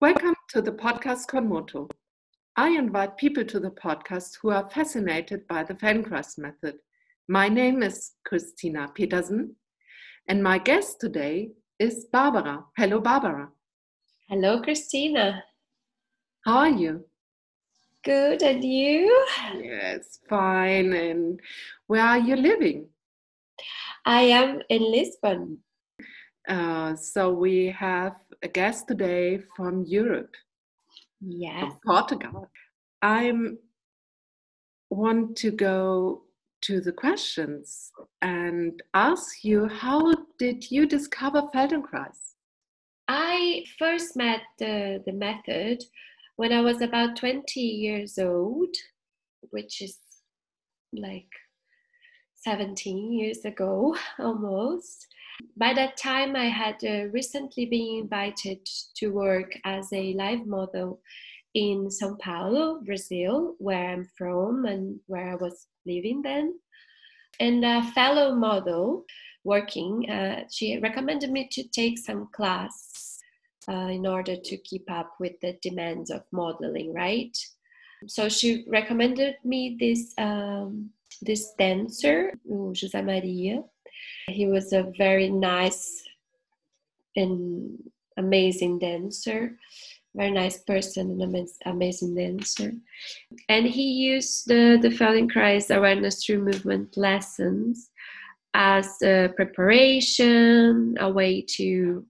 Welcome to the podcast Konmoto. I invite people to the podcast who are fascinated by the Feldenkrais method. My name is Christina Petersen, and my guest today is Barbara. Hello, Barbara. Hello, Christina. How are you? Good, and you? Yes, fine. And where are you living? I am in Lisbon. Uh, so we have a guest today from Europe. Yes. From Portugal. I want to go to the questions and ask you how did you discover Feldenkrais? I first met the, the method when I was about 20 years old, which is like 17 years ago almost. By that time, I had uh, recently been invited to work as a live model in Sao Paulo, Brazil, where I'm from and where I was living then. And a fellow model working, uh, she recommended me to take some class uh, in order to keep up with the demands of modeling, right? So she recommended me this um, this dancer, José Maria. He was a very nice and amazing dancer, very nice person and amazing dancer. And he used the, the Feldenkrais awareness through movement lessons as a preparation, a way to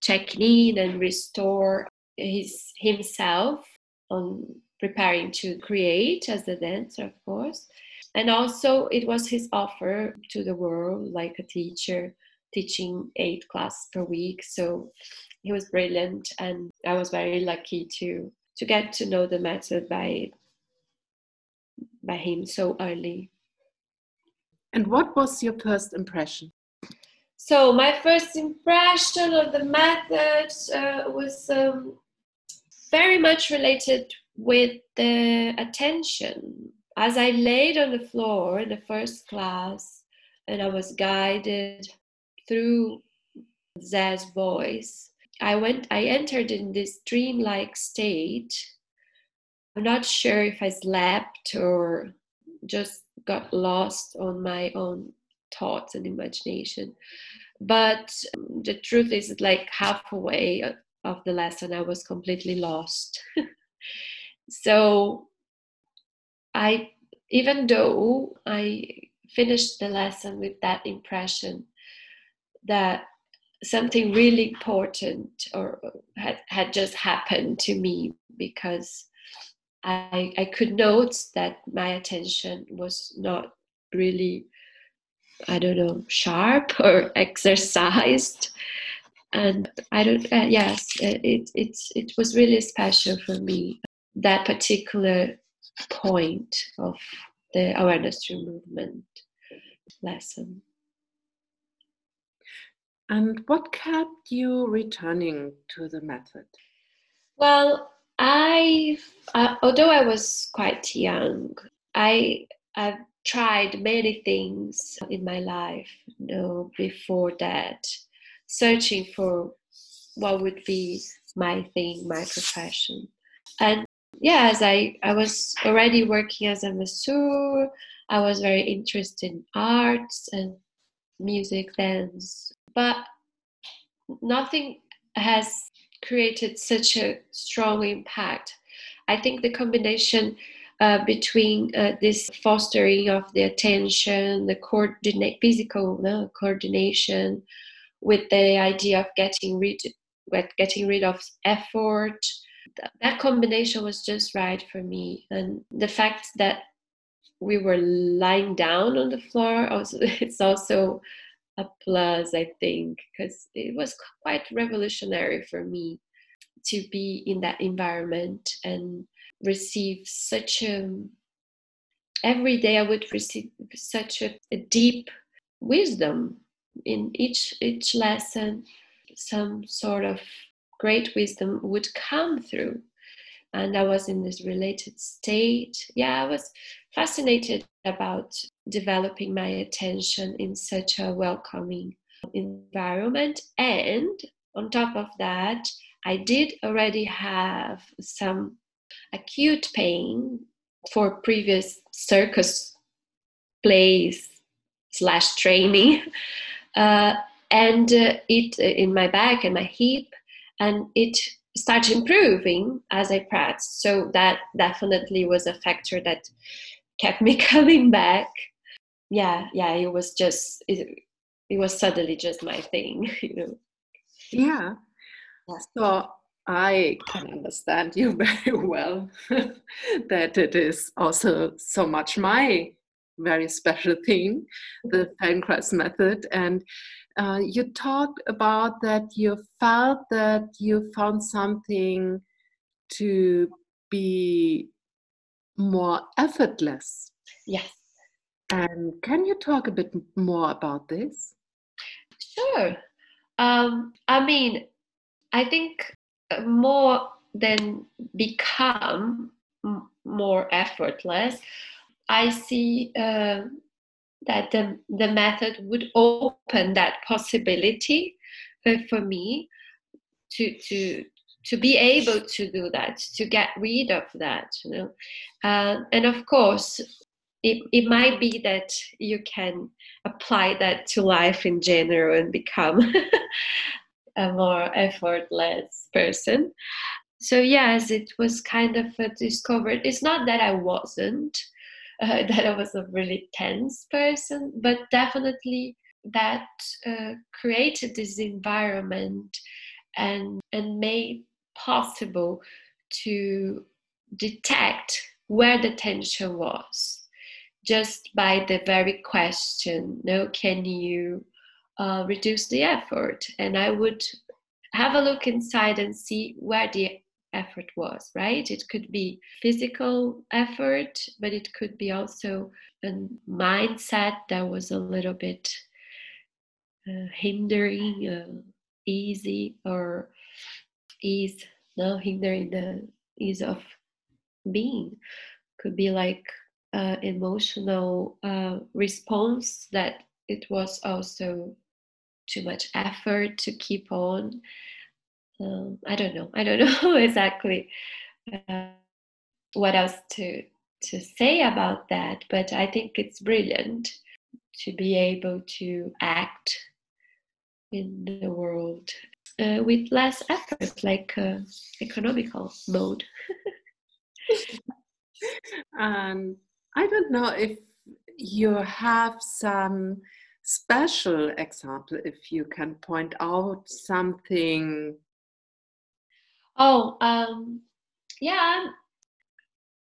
check in and restore his himself on preparing to create as a dancer, of course and also it was his offer to the world like a teacher teaching eight classes per week. So he was brilliant and i was very lucky to to get to know the method by by him so early. And what was your first impression? So my first impression of the method uh, was um, very much related with the attention as I laid on the floor in the first class and I was guided through Zé's voice, I went I entered in this dreamlike state. I'm not sure if I slept or just got lost on my own thoughts and imagination. But the truth is like halfway of the lesson I was completely lost. so I, even though I finished the lesson with that impression that something really important or had, had just happened to me because I, I could note that my attention was not really I don't know sharp or exercised. And I don't uh, yes it, it it was really special for me that particular point of the awareness through movement lesson. And what kept you returning to the method? Well, I, uh, although I was quite young, I I've tried many things in my life. You know, before that, searching for what would be my thing, my profession, and yeah, as I, I was already working as a masseur, I was very interested in arts and music, dance, but nothing has created such a strong impact. I think the combination uh, between uh, this fostering of the attention, the physical no, coordination, with the idea of getting rid, getting rid of effort, that combination was just right for me. And the fact that we were lying down on the floor also it's also a plus i think because it was quite revolutionary for me to be in that environment and receive such a every day i would receive such a, a deep wisdom in each each lesson some sort of great wisdom would come through. And I was in this related state. Yeah, I was fascinated about developing my attention in such a welcoming environment. And on top of that, I did already have some acute pain for previous circus plays slash training, uh, and uh, it uh, in my back and my hip, and it started improving as I practiced. So that definitely was a factor that kept me coming back. Yeah, yeah, it was just it, it was suddenly just my thing, you know. Yeah. yeah. So I can understand you very well that it is also so much my very special thing, the mm-hmm. Feldenkrais method. And uh, you talked about that you felt that you found something to be more effortless. Yes. And can you talk a bit more about this? Sure. Um, I mean, I think more than become more effortless, I see uh, that the, the method would open that possibility for me to to to be able to do that to get rid of that you know. Uh, and of course it, it might be that you can apply that to life in general and become a more effortless person. So yes it was kind of a discovered it's not that i wasn't uh, that I was a really tense person, but definitely that uh, created this environment and and made possible to detect where the tension was just by the very question no can you uh, reduce the effort? And i would have a look inside and see where the effort was, right? It could be physical effort, but it could be also a mindset that was a little bit uh, hindering, uh, easy, or ease, no, hindering the ease of being. Could be like uh, emotional uh, response that it was also too much effort to keep on um, I don't know. I don't know exactly uh, what else to to say about that, but I think it's brilliant to be able to act in the world uh, with less effort, like uh, economical mode. I don't know if you have some special example, if you can point out something Oh, um, yeah.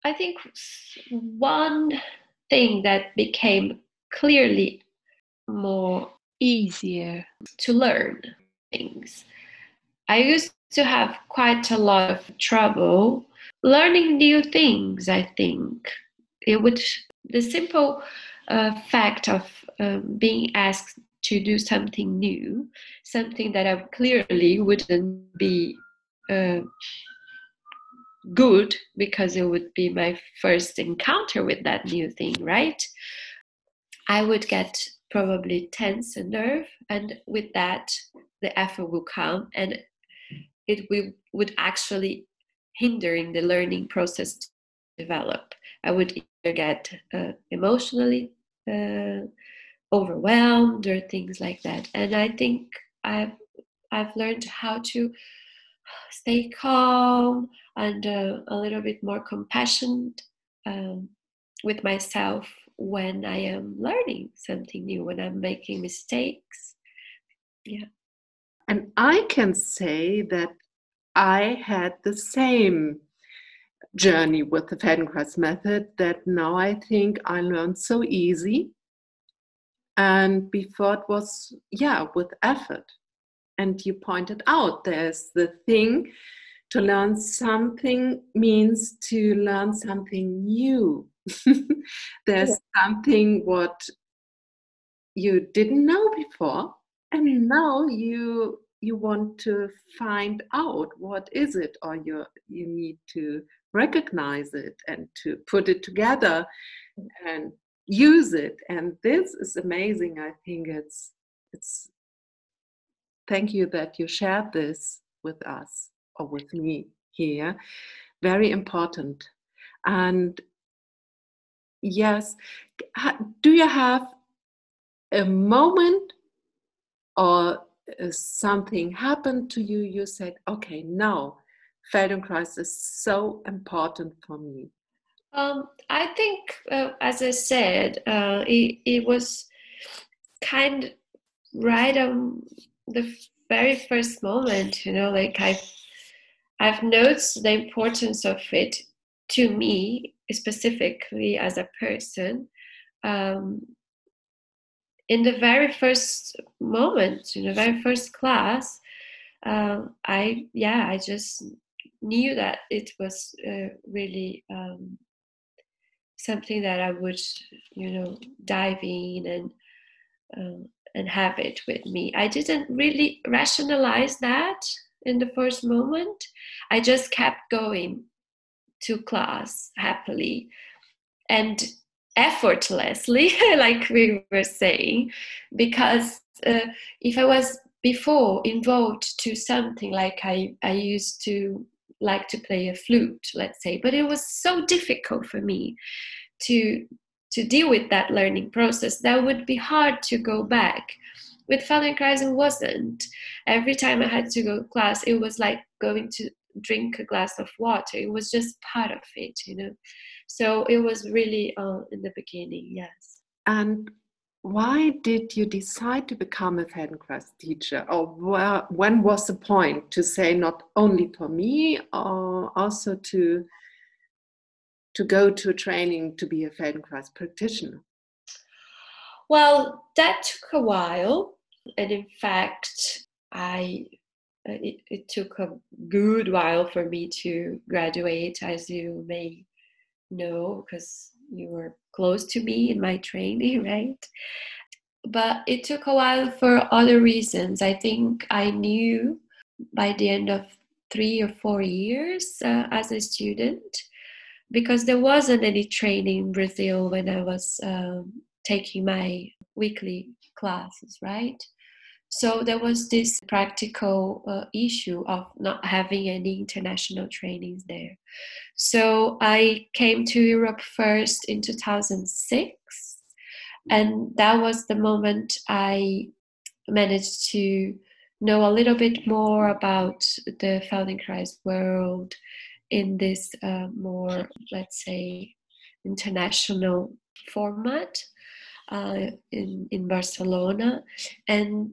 I think one thing that became clearly more easier to learn things. I used to have quite a lot of trouble learning new things. I think it would the simple uh, fact of um, being asked to do something new, something that I clearly wouldn't be uh, good because it would be my first encounter with that new thing, right? I would get probably tense and nerve, and with that, the effort will come, and it will, would actually hindering the learning process to develop. I would either get uh, emotionally uh, overwhelmed or things like that, and I think I've I've learned how to stay calm and uh, a little bit more compassionate um, with myself when I am learning something new, when I'm making mistakes. Yeah. And I can say that I had the same journey with the Feldenkrais method that now I think I learned so easy. And before it was, yeah, with effort and you pointed out there's the thing to learn something means to learn something new. There's yeah. something what you didn't know before and now you you want to find out what is it or you you need to recognize it and to put it together mm. and use it. And this is amazing. I think it's it's thank you that you shared this with us. or with me here. Very important. And yes, do you have a moment or uh, something happened to you? You said, okay, now Feldenkrais is so important for me. Um, I think, uh, as I said, uh, it, it was kind right on the very first moment, you know, like I've, I've noticed the importance of it to me, specifically as a person. Um, in the very first moment, in the very first class, uh, I, yeah, I just knew that it was uh, really um, something that I would, you know, dive in and um, and have it with me. I didn't really rationalize that in the first moment. I just kept going to class happily and effortlessly, like we were saying, because uh, if I was before involved to something like I, I used to like to play a flute, let's say, but it was so difficult for me to to deal with that learning process. That would be hard to go back. With Feldenkrais, it wasn't. Every time I had to go to class, it was like going to drink a glass of water. It was just part of it, you know. So it was really uh, in the beginning, yes. And why did you decide to become a Feldenkrais teacher? Or where, when was the point to say not only for me, or also to to go to a training to be a Feldenkrais practitioner? Well, that took a while, and in fact, I uh, it, it took a good while for me to graduate, as you may know, because you were close to me in my training, right? But it took a while for other reasons. I think I knew by the end of three or four years uh, as a student, because there wasn't any training in Brazil when I was um, taking my weekly classes, right? So there was this practical uh, issue of not having any international trainings there. So I came to Europe first in 2006, and that was the moment I managed to know a little bit more about the Feldenkrais world in this uh, more, let's say, international format uh, in in Barcelona, and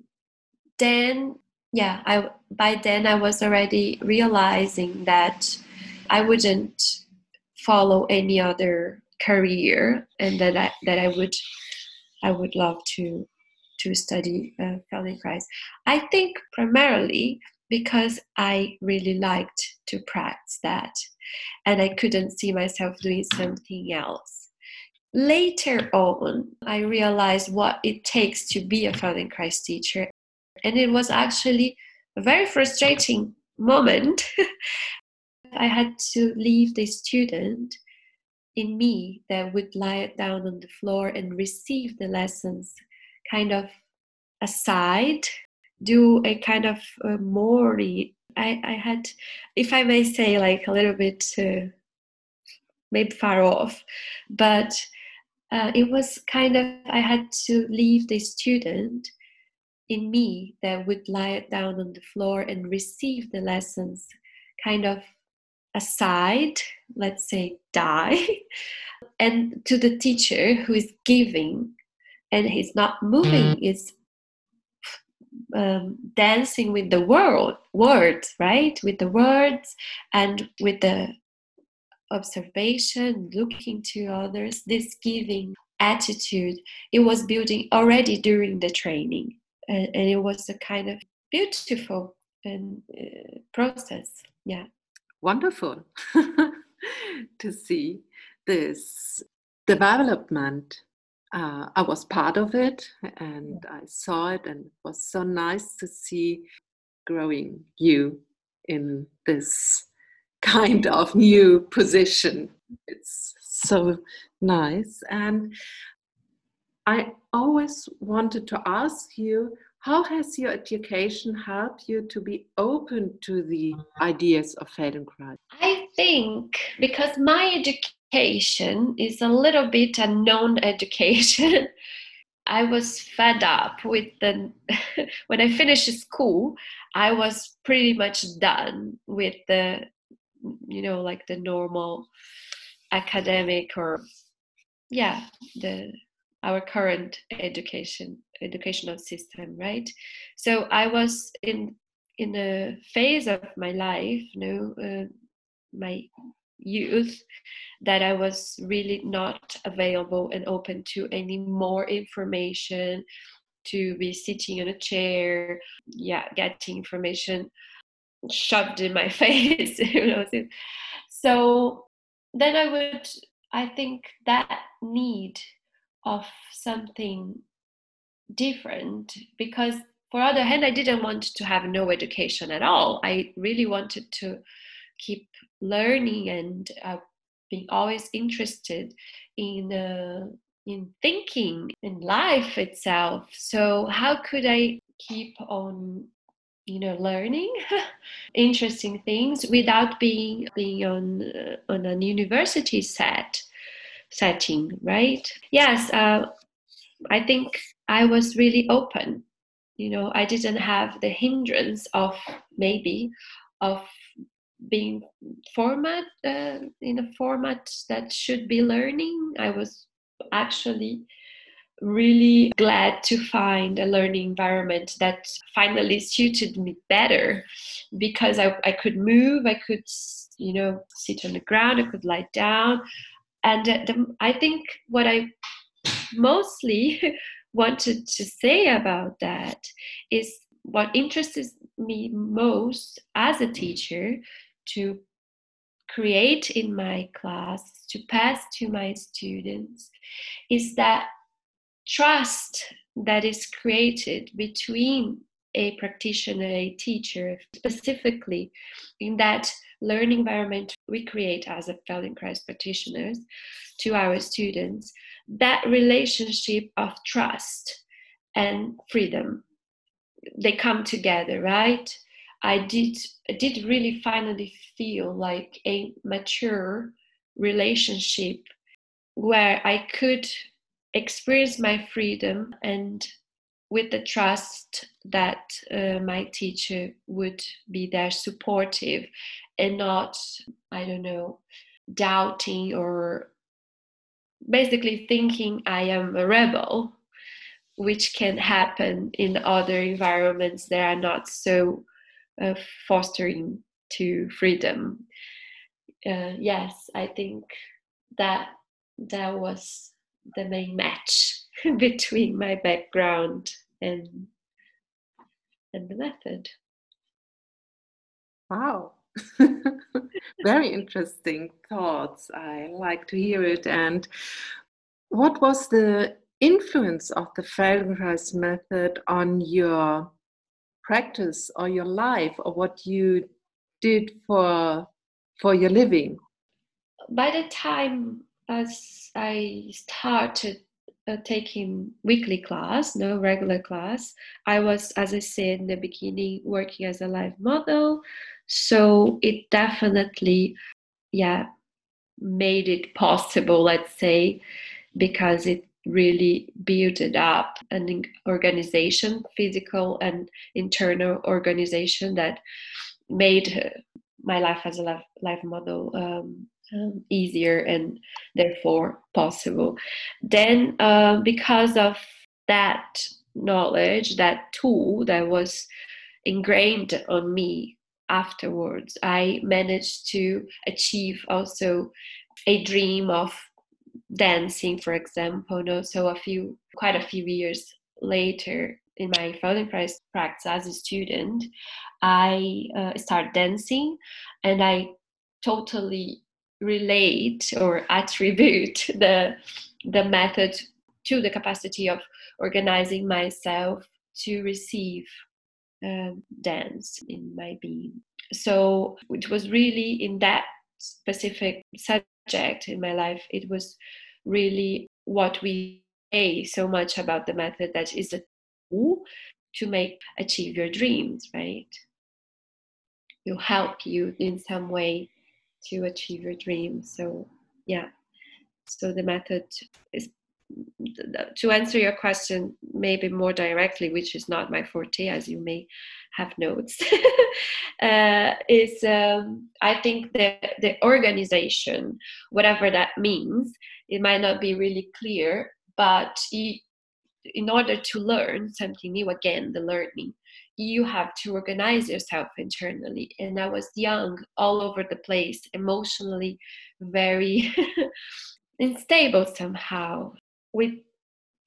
then yeah, I by then I was already realizing that I wouldn't follow any other career, and that I that I would I would love to to study uh, Feldenkrais. I think primarily because I really liked to practice that, and I couldn't see myself doing something else. Later on, I realized what it takes to be a Feldenkrais teacher, and it was actually a very frustrating moment. I had to leave the student in me that would lie down on the floor and receive the lessons kind of aside, do a kind of uh, more. I, I had, if I may say, like a little bit uh, maybe far off, but uh, it was kind of, I had to leave the student in me that would lie down on the floor and receive the lessons kind of aside, let's say die, and to the teacher who is giving and he's not moving, mm-hmm. is um, dancing with the world words, right? With the words and with the observation, looking to others, this giving attitude, it was building already during the training. And, and it was a kind of beautiful and uh, process. Yeah. Wonderful. To see this development uh, i was part of it and i saw it and it was so nice to see growing you in this kind of new position. It's so nice and I always wanted to ask you how has your education helped you to be open to the ideas of Feldenkrais? I think because my education is a little bit a known education, I was fed up with the when I finished school, I was pretty much done with the you know like the normal academic or yeah the our current education educational system right? So i was in in a phase of my life you know uh, my youth that i was really not available and open to any more information to be sitting in a chair yeah getting information shoved in my face so then i would i think that need of something different because for other hand i didn't want to have no education at all. I really wanted to keep learning and uh, being always interested in uh, in thinking in life itself. So how could i keep on you know learning interesting things without being being on uh, on an university set setting right? Yes uh, i think i was really open. You know i didn't have the hindrance of maybe of being format uh, in a format that should be learning. I was actually really glad to find a learning environment that finally suited me better because I, I could move i could you know sit on the ground i could lie down. And the, i think what i mostly wanted to say about that is what interests me most as a teacher to create in my class to pass to my students is that trust that is created between a practitioner a teacher specifically in that learning environment we create as a feldenkrais practitioners to our students that relationship of trust and freedom. They come together right i did did really finally feel like a mature relationship where i could experience my freedom and with the trust that uh, my teacher would be there supportive and not i don't know doubting or basically thinking i am a rebel which can happen in other environments that are not so uh, fostering to freedom uh, yes i think that that was the main match between my background and and the method. Wow. Very interesting thoughts. I like to hear it. And what was the influence of the Feldenkrais method on your practice or your life or what you did for for your living? By the time as I started uh, taking weekly class, no regular class, I was, as I said in the beginning, working as a live model. So it definitely, yeah, made it possible, let's say, because it really built it up an organization, physical and internal organization that made my life as a life, live model um, um, easier and therefore possible. Then, uh, because of that knowledge, that tool that was ingrained on me afterwards, I managed to achieve also a dream of dancing, for example. No, so a few, quite a few years later, in my Feldenkrais practice as a student, I uh, started dancing, and I totally relate or attribute the the method to the capacity of organizing myself to receive uh, dance in my being. So it was really in that specific subject in my life, it was really what we say so much about the method that is a tool to make achieve your dreams, right? Will help you in some way to achieve your dreams. So yeah, so the method is to answer your question maybe more directly which is not my forte as you may have notes. Uh, is um, i think the, the organization whatever that means it might not be really clear but you, in order to learn something new again the learning you have to organize yourself internally. And i was young all over the place emotionally very unstable somehow. With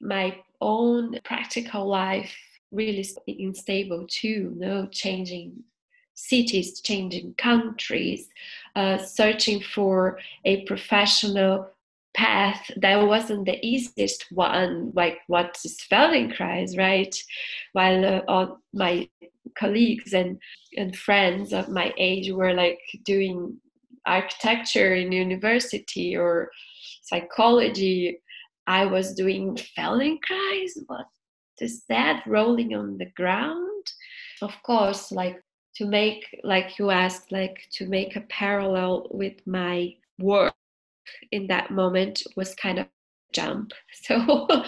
my own practical life really unstable too, no changing cities, changing countries, uh, searching for a professional path that wasn't the easiest one, like what is Feldenkrais, right? While uh, all my colleagues and, and friends of my age were like doing architecture in university or psychology I was doing Feldenkrais. What is that rolling on the ground? Of course, like to make, like you asked, like to make a parallel with my work in that moment was kind of jump. So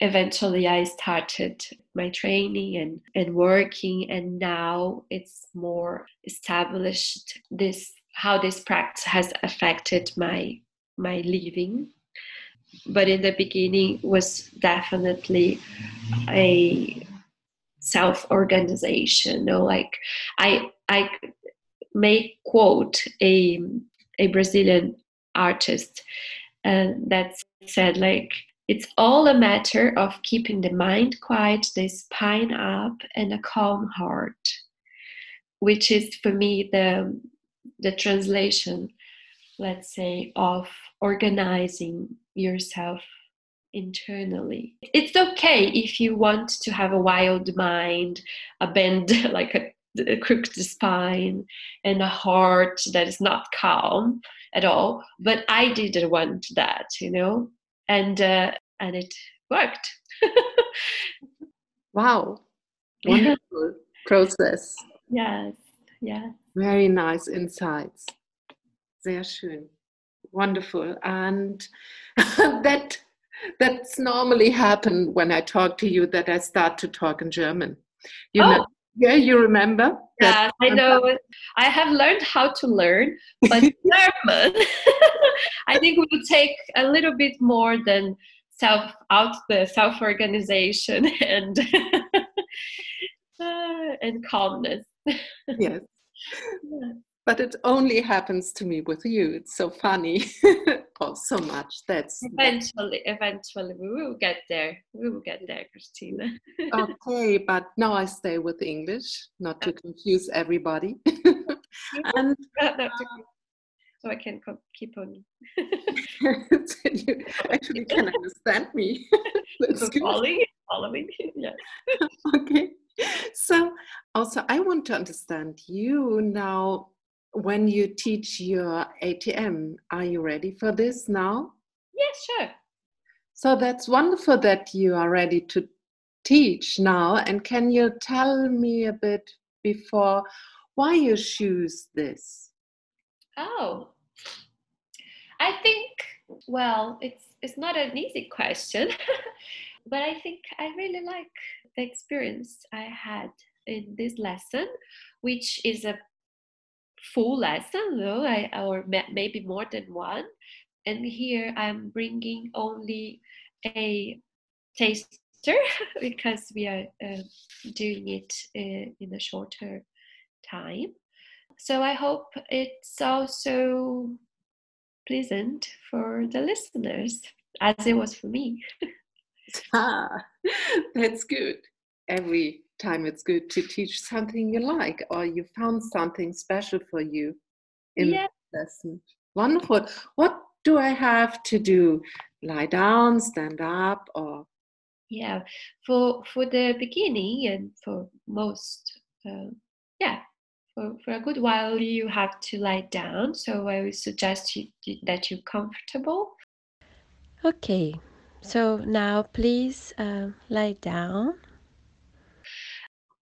eventually I started my training and, and working and now it's more established this how this practice has affected my my living but in the beginning was definitely a self-organization no like i i may quote a a brazilian artist uh, that said like it's all a matter of keeping the mind quiet the spine up and a calm heart which is for me the the translation let's say of organizing yourself internally. It's okay if you want to have a wild mind, a bend like a, a crooked spine, and a heart that is not calm at all. But I didn't want that, you know, and uh, and it worked. wow, wonderful process. Yes, yeah. Very nice insights. Sehr schön wonderful. And that that's normally happen when i talk to you that i start to talk in german. You oh. know yeah you remember? Yeah i know. i have learned how to learn but german. I think will take a little bit more than self out the self organization and uh, and calmness. Yes. Yeah but it only happens to me with you. It's so funny. Oh so much. That's eventually eventually we will get there. We will get there christina. Okay but now i stay with english not to confuse everybody. And uh, so i can keep on. You actually can understand me. That's following following yeah. Okay. So also i want to understand you now when you teach your ATM. Are you ready for this now? Yes, sure. So that's wonderful that you are ready to teach now. And can you tell me a bit before why you choose this? Oh, I think, well, it's, it's not an easy question, but I think I really like the experience I had in this lesson, which is a full lesson, no, I, or maybe more than one. And here I'm bringing only a taster because we are uh, doing it uh, in a shorter time. So I hope it's also pleasant for the listeners as it was for me. ah, that's good. Every time it's good to teach something you like or you found something special for you in yeah. the lesson. Wonderful. What do I have to do? Lie down, stand up, or yeah, for for the beginning and for most, uh, yeah, for for a good while you have to lie down. So I would suggest you, that you're comfortable. Okay, so now please uh, lie down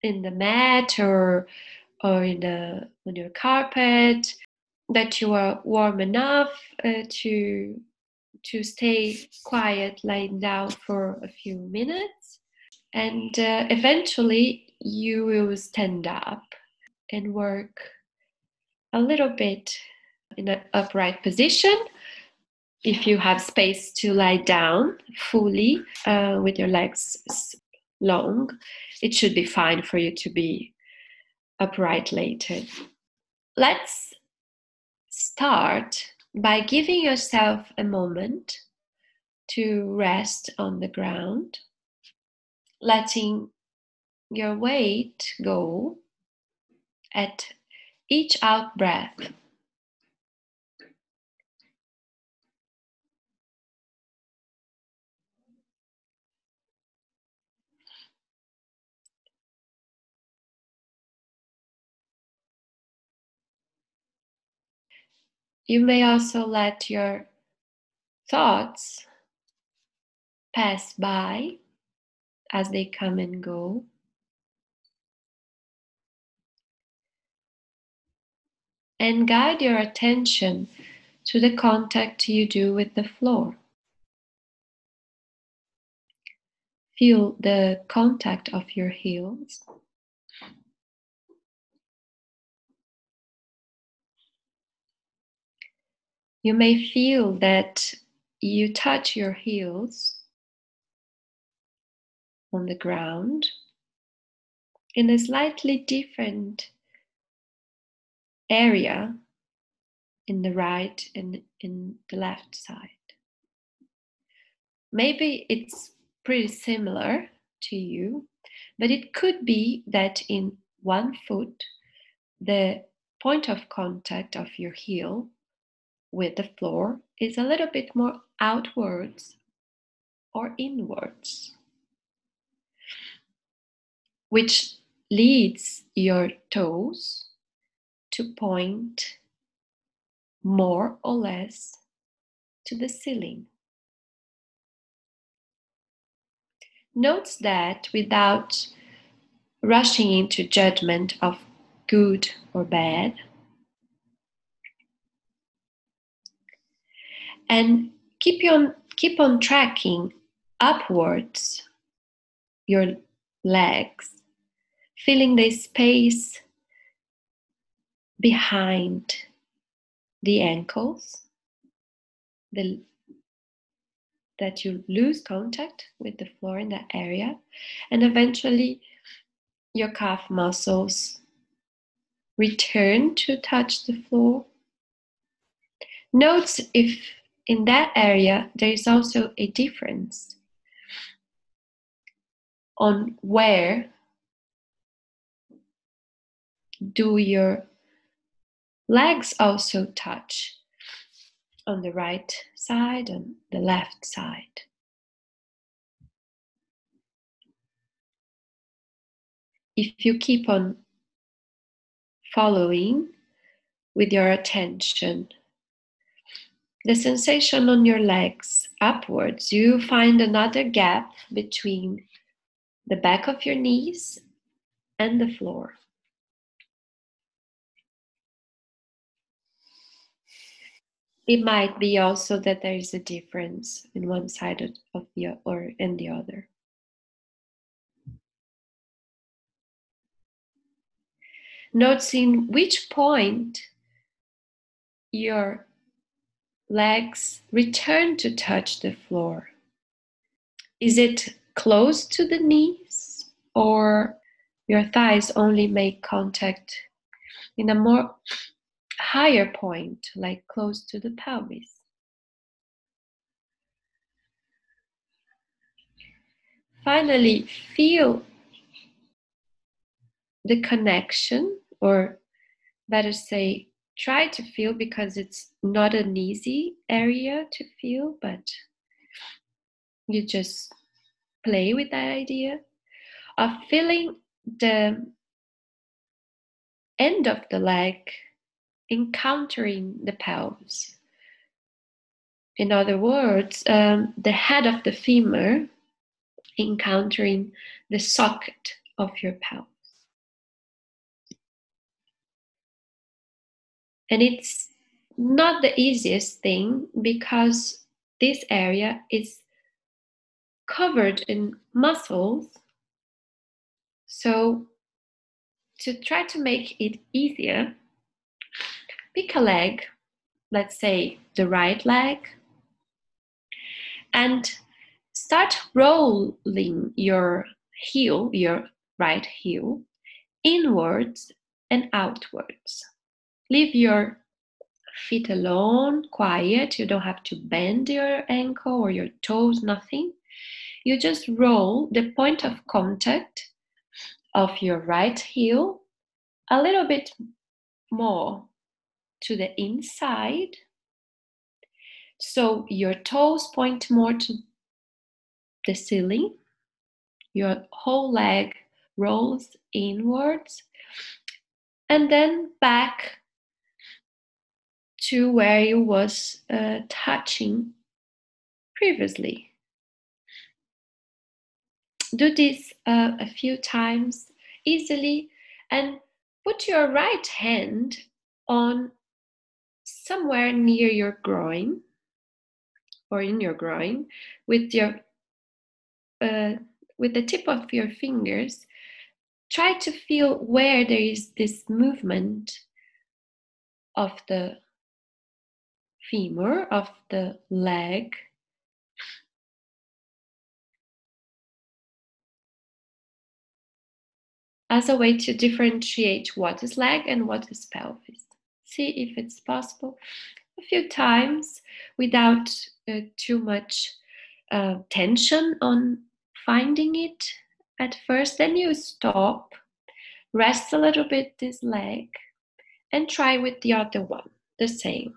in the mat or or in the on your carpet that you are warm enough uh, to to stay quiet lying down for a few minutes. And uh, eventually you will stand up and work a little bit in an upright position. If you have space to lie down fully uh, with your legs long it should be fine for you to be upright later let's start by giving yourself a moment to rest on the ground letting your weight go at each out breath You may also let your thoughts pass by as they come and go. And guide your attention to the contact you do with the floor. Feel the contact of your heels. You may feel that you touch your heels on the ground in a slightly different area in the right and in the left side. Maybe it's pretty similar to you, but it could be that in one foot, the point of contact of your heel with the floor is a little bit more outwards or inwards, which leads your toes to point more or less to the ceiling. Note that without rushing into judgment of good or bad, and keep on keep on tracking upwards your legs feeling the space behind the ankles the that you lose contact with the floor in that area and eventually your calf muscles return to touch the floor. Note if in that area, there is also a difference on where do your legs also touch on the right side and the left side. If you keep on following with your attention the sensation on your legs upwards, you find another gap between the back of your knees and the floor. It might be also that there is a difference in one side of the or in the other. Noticing which point your legs return to touch the floor. Is it close to the knees or your thighs only make contact in a more higher point, like close to the pelvis? Finally, feel the connection, or better say, try to feel because it's not an easy area to feel, but you just play with that idea of feeling the end of the leg encountering the pelvis. In other words, um, the head of the femur encountering the socket of your pelvis. And it's not the easiest thing because this area is covered in muscles. So, to try to make it easier, pick a leg, let's say the right leg, and start rolling your heel, your right heel, inwards and outwards. Leave your feet alone, quiet. You don't have to bend your ankle or your toes, nothing. You just roll the point of contact of your right heel a little bit more to the inside. So your toes point more to the ceiling. Your whole leg rolls inwards and then back to where you was uh, touching previously. Do this uh, a few times easily and put your right hand on somewhere near your groin or in your groin with your uh, with the tip of your fingers try to feel where there is this movement of the femur of the leg as a way to differentiate what is leg and what is pelvis. See if it's possible a few times without uh, too much uh, tension on finding it at first. Then you stop, rest a little bit this leg, and try with the other one the same.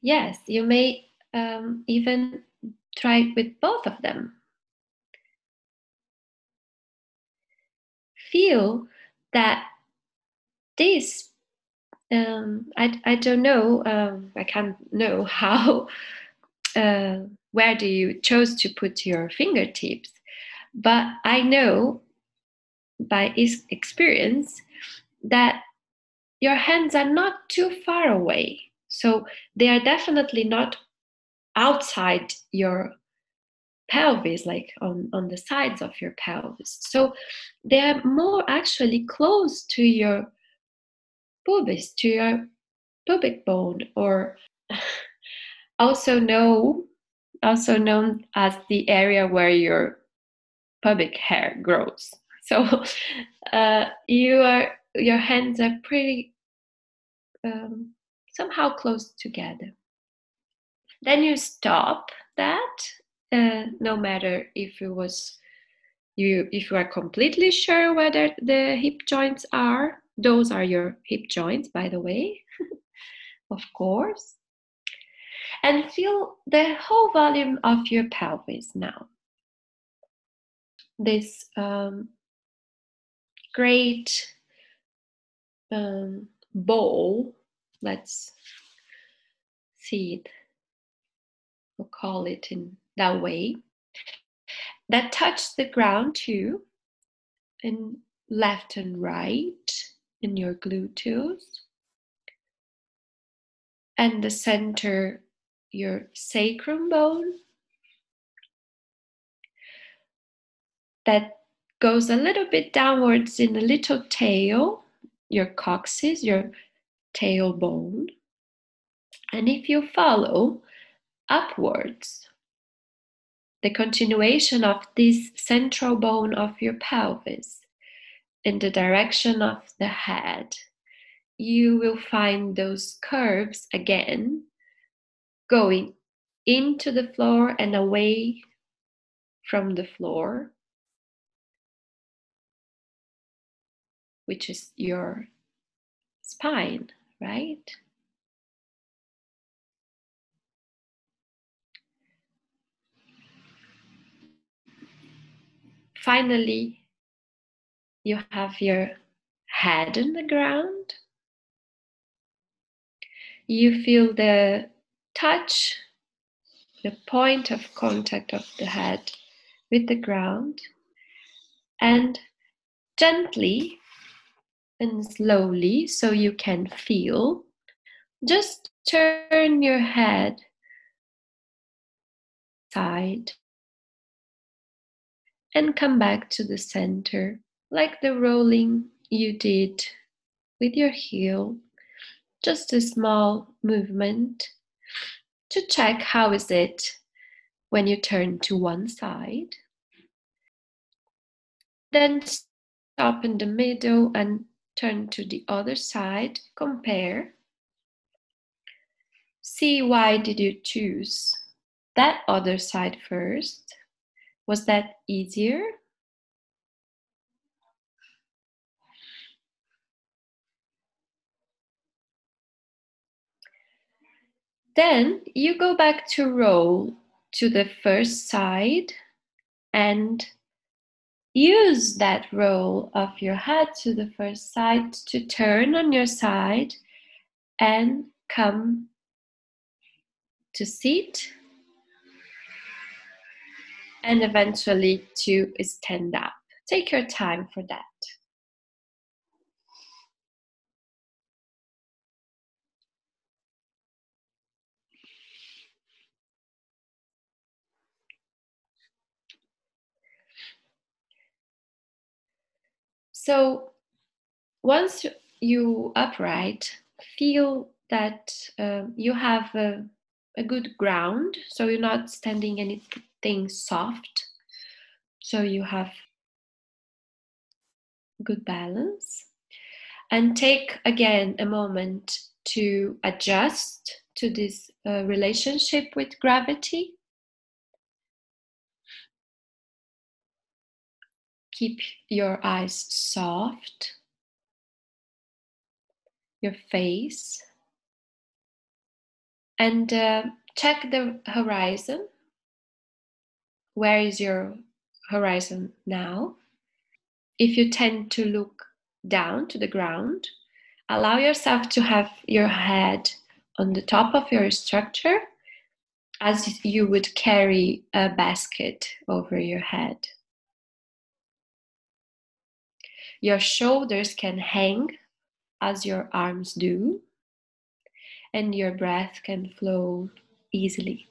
Yes, you may um, even try with both of them. Feel that this, um, I, I don't know, um, I can't know how, uh, where do you chose to put your fingertips, but I know by experience that your hands are not too far away so they are definitely not outside your pelvis, like on, on the sides of your pelvis. So they are more actually close to your pubis, to your pubic bone, or also know also known as the area where your pubic hair grows. So uh, you are your hands are pretty um, somehow close together. Then you stop that, uh, no matter if it was you if you are completely sure whether the hip joints are those are your hip joints by the way of course and feel the whole volume of your pelvis now this um, great um, bowl let's see it. We'll call it in that way. That touch the ground too and left and right in your gluteus. And the center your sacrum bone. That goes a little bit downwards in the little tail your coccyx your tailbone. And if you follow upwards, the continuation of this central bone of your pelvis in the direction of the head, you will find those curves again going into the floor and away from the floor, which is your spine right? Finally, you have your head on the ground. You feel the touch, the point of contact of the head with the ground, and gently and slowly, so you can feel, just turn your head side and come back to the center, like the rolling you did with your heel. Just a small movement to check how is it when you turn to one side. Then stop in the middle and turn to the other side. Compare. See why did you choose that other side first? Was that easier? Then you go back to roll to the first side and use that roll of your head to the first side to turn on your side and come to sit and eventually to stand up. Take your time for that. So once you upright, feel that uh, you have a, a good ground. So you're not standing anything soft. So you have good balance. And take again a moment to adjust to this uh, relationship with gravity. Keep your eyes soft, your face, and uh, check the horizon. Where is your horizon now? If you tend to look down to the ground, allow yourself to have your head on the top of your structure as you would carry a basket over your head. Your shoulders can hang as your arms do, and your breath can flow easily.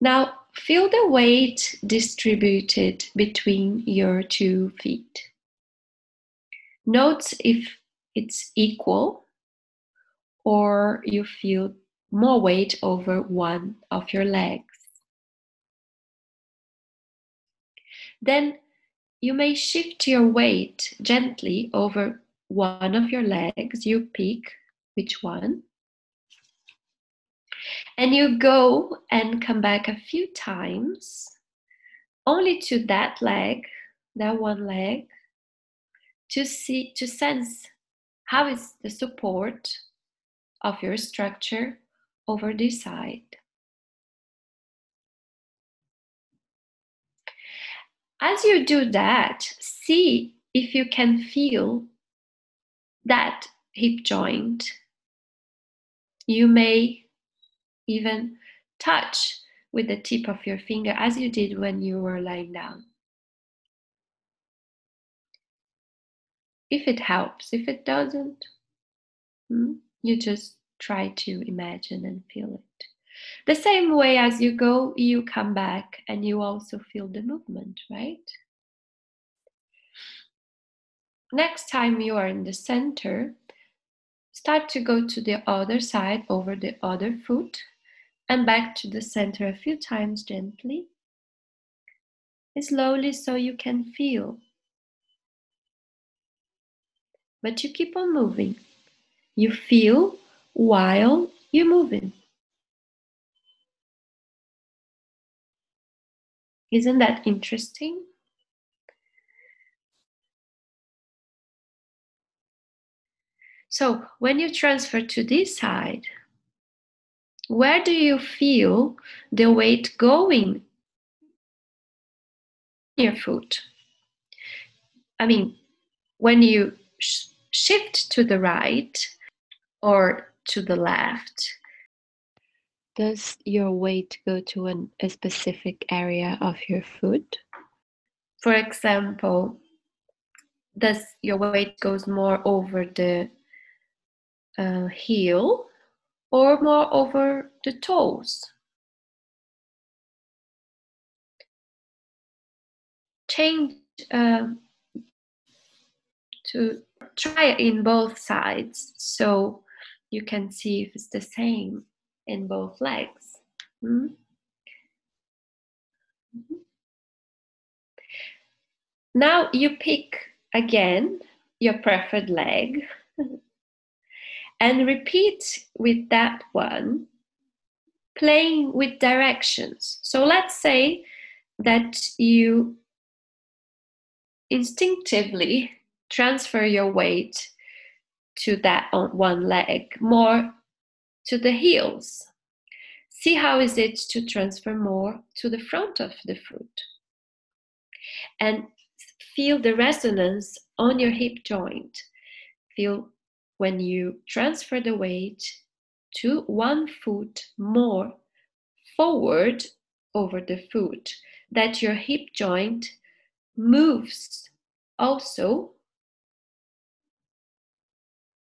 Now, feel the weight distributed between your two feet. Note if it's equal or you feel more weight over one of your legs. Then you may shift your weight gently over one of your legs. You pick which one. And you go and come back a few times only to that leg, that one leg, to see, to sense how is the support of your structure over this side. As you do that, see if you can feel that hip joint. You may even touch with the tip of your finger as you did when you were lying down. If it helps, if it doesn't, hmm, you just try to imagine and feel it. The same way as you go, you come back and you also feel the movement, right? Next time you are in the center, start to go to the other side over the other foot and back to the center a few times gently. Slowly so you can feel. But you keep on moving. You feel while you're moving. Isn't that interesting? So when you transfer to this side, where do you feel the weight going? Your foot. I mean, when you sh- shift to the right or to the left, does your weight go to an, a specific area of your foot? For example, does your weight goes more over the uh, heel or more over the toes? Change uh, to try in both sides so you can see if it's the same in both legs. Mm? Mm-hmm. Now you pick again your preferred leg and repeat with that one, playing with directions. So let's say that you instinctively transfer your weight to that one leg, more to the heels. See how is it to transfer more to the front of the foot. And feel the resonance on your hip joint. Feel when you transfer the weight to one foot more forward over the foot, that your hip joint moves also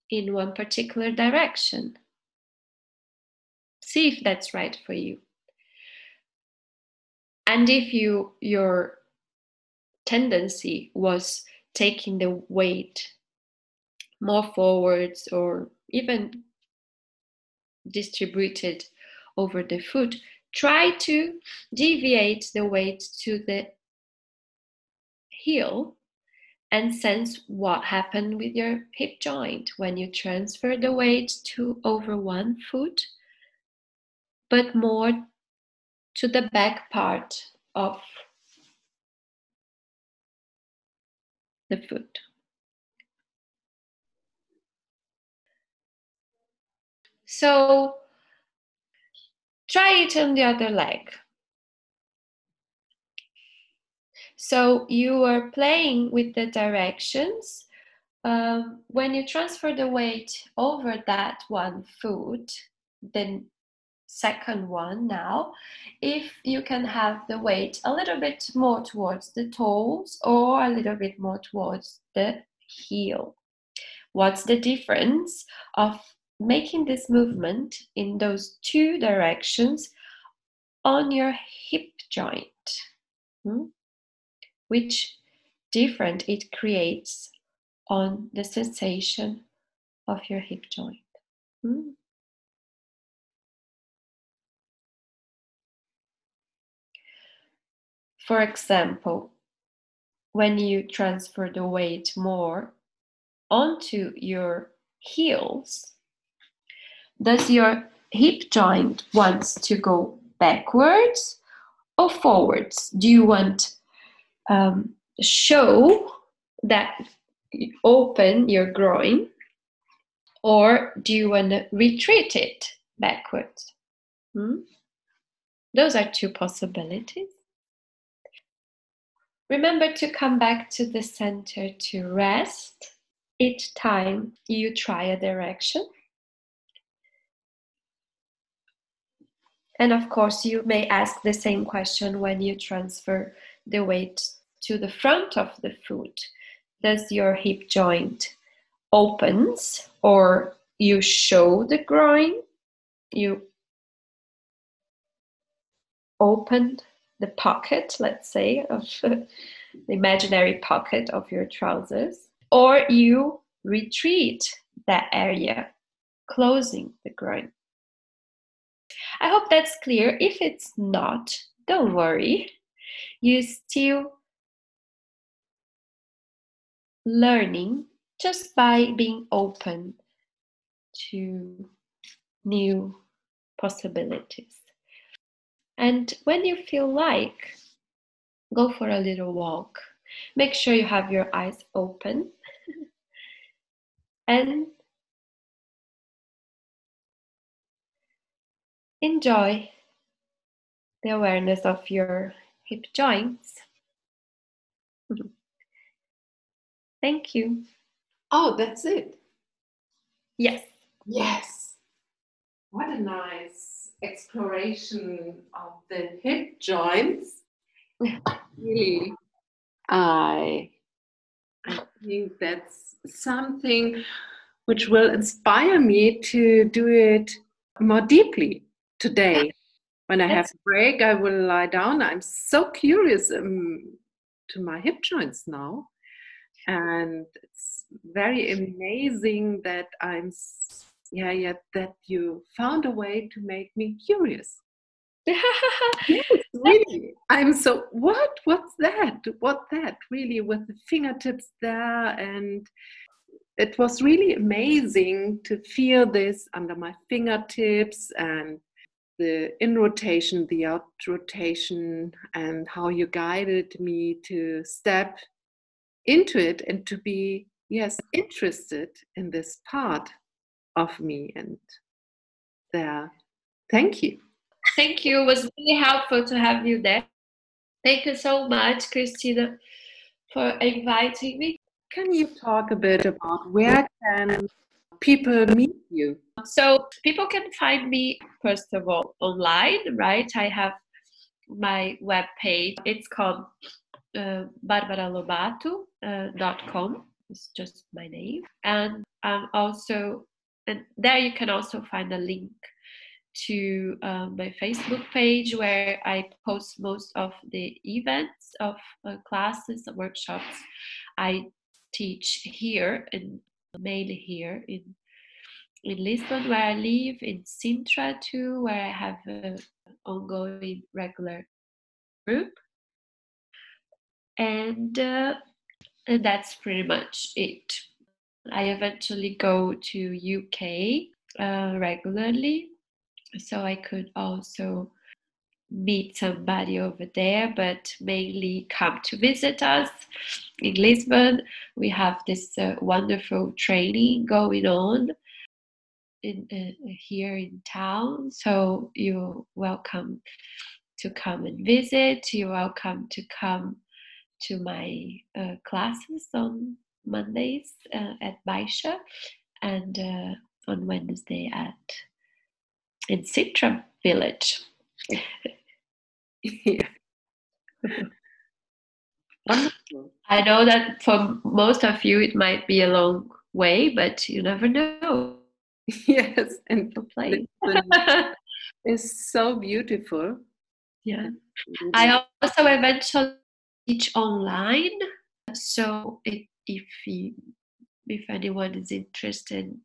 in one particular direction. See if that's right for you. And if you your tendency was taking the weight more forwards or even distributed over the foot, try to deviate the weight to the heel and sense what happened with your hip joint when you transfer the weight to over one foot, but more to the back part of the foot. So try it on the other leg. So you are playing with the directions. Um, when you transfer the weight over that one foot, then second one now, if you can have the weight a little bit more towards the toes or a little bit more towards the heel. What's the difference of making this movement in those two directions on your hip joint? Hmm? Which different it creates on the sensation of your hip joint. Hmm? For example, when you transfer the weight more onto your heels, does your hip joint wants to go backwards or forwards? Do you want um, show that you open your groin, or do you want to retreat it backwards? Hmm? Those are two possibilities. Remember to come back to the center to rest each time you try a direction. And of course, you may ask the same question when you transfer the weight to the front of the foot. Does your hip joint opens or you show the groin? You open the pocket, let's say, of the imaginary pocket of your trousers, or you retreat that area, closing the groin. I hope that's clear. If it's not, don't worry. You're still learning just by being open to new possibilities. And when you feel like, go for a little walk. Make sure you have your eyes open and enjoy the awareness of your hip joints. Mm-hmm. Thank you. Oh, that's it. Yes. Yes. What a nice exploration of the hip joints. really, I, I think that's something which will inspire me to do it more deeply today. When I have a break, I will lie down. I'm so curious um, to my hip joints now. And it's very amazing that I'm, yeah, yeah, that you found a way to make me curious. yes, really. I'm so, what? What's that? What that? Really, with the fingertips there and it was really amazing to feel this under my fingertips and the in rotation, the out rotation, and how you guided me to step into it and to be, yes, interested in this part of me. And there, thank you. Thank you. It was really helpful to have you there. Thank you so much, Christina, for inviting me. Can you talk a bit about where can people meet you? So people can find me first of all online, right? I have my web page. It's called uh, barbaralobato.com. Uh, it's just my name, and I'm also and there you can also find a link to uh, my Facebook page where I post most of the events of uh, classes and workshops I teach here and mainly here in in Lisbon where I live, in Sintra too, where I have an ongoing regular group. And, uh, and that's pretty much it. I eventually go to UK uh, regularly, so I could also meet somebody over there, but mainly come to visit us in Lisbon. We have this uh, wonderful training going on in uh, here in town, so you're welcome to come and visit. You're welcome to come to my uh, classes on Mondays uh, at Baixa and uh, on Wednesday at in Sintra Village. yeah. Wonderful. I know that for most of you it might be a long way, but you never know. Yes, and the place is so beautiful. Yeah. I also eventually teach online. So if if if anyone is interested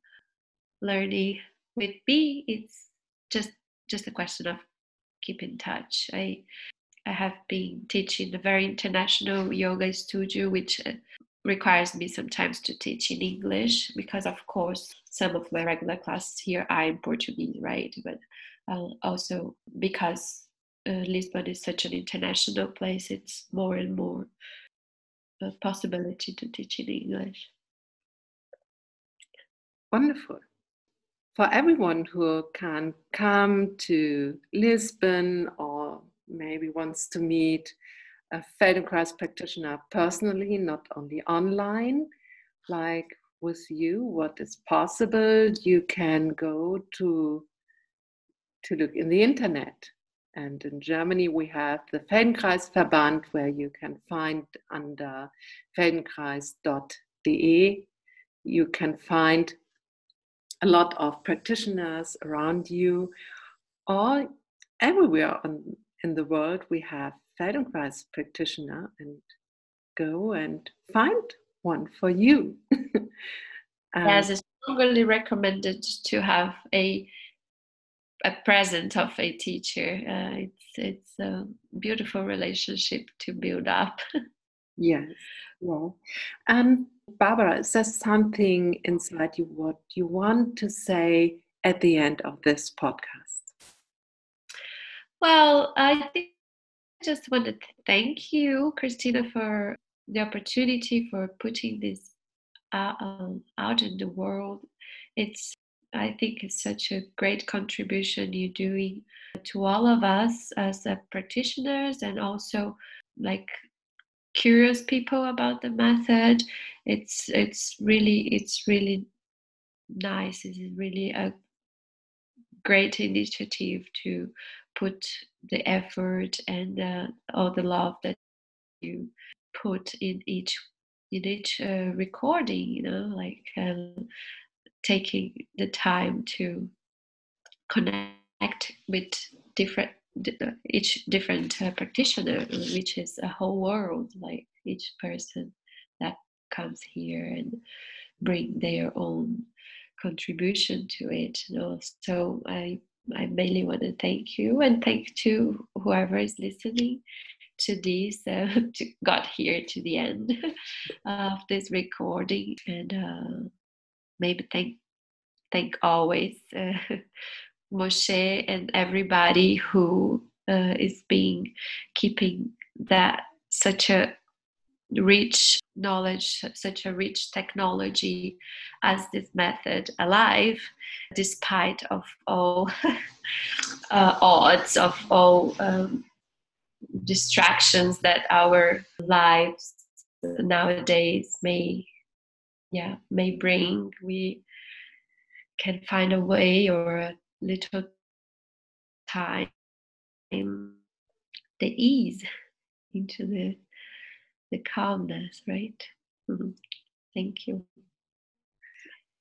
learning with me, it's just just a question of keep in touch. I I have been teaching a very international yoga studio, which uh, requires me sometimes to teach in English because, of course, some of my regular classes here are in Portuguese, right? But uh, also because uh, Lisbon is such an international place, it's more and more possibility to teach in English. Wonderful for everyone who can come to Lisbon or maybe wants to meet a Feldenkrais practitioner personally, not only online, like with you, what is possible, you can go to to look in the internet. And in Germany, we have the Feldenkraisverband, where you can find under feldenkrais.de, you can find a lot of practitioners around you. All everywhere on, in the world, we have Feldenkrais practitioner and go and find one for you. um, yes, it's strongly recommended to have a a present of a teacher. Uh, it's it's a beautiful relationship to build up. yes, Well, Um, Barbara, is there something inside you what you want to say at the end of this podcast? Well, I think I just want to thank you, Christina, for the opportunity for putting this out, um, out in the world. It's I think it's such a great contribution you're doing to all of us as practitioners and also like curious people about the method. It's it's really it's really nice. It's really a great initiative to put the effort and uh, all the love that you put in each in each uh, recording. You know, like um, taking the time to connect with different each different uh, practitioner, which is a whole world, like each person that comes here and bring their own contribution to it. You know? So I I mainly want to thank you and thank to whoever is listening to this uh, to got here to the end of this recording and uh, maybe thank thank always uh, Moshe and everybody who uh, is being keeping that such a rich knowledge, such a rich technology as this method alive, despite of all uh, odds, of all um, distractions that our lives nowadays may, yeah, may bring. We can find a way or a little time the ease into the the calmness right mm-hmm. thank you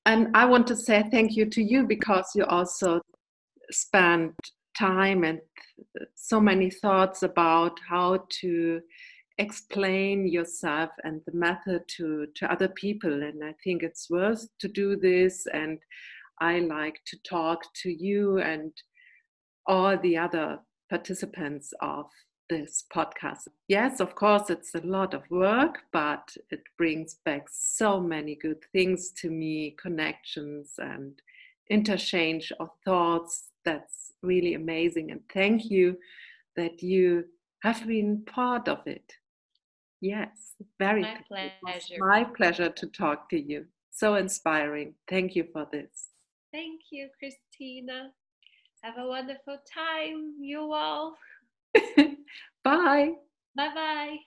and i want to say thank you to you because you also spent time and so many thoughts about how to explain yourself and the method to to other people and i think it's worth to do this and I like to talk to you and all the other participants of this podcast. Yes, of course, it's a lot of work, but it brings back so many good things to me connections and interchange of thoughts. That's really amazing. And thank you that you have been part of it. Yes, very my pleasure. My pleasure to talk to you. So inspiring. Thank you for this. Thank you, Christina. Have a wonderful time, you all. Bye. Bye bye.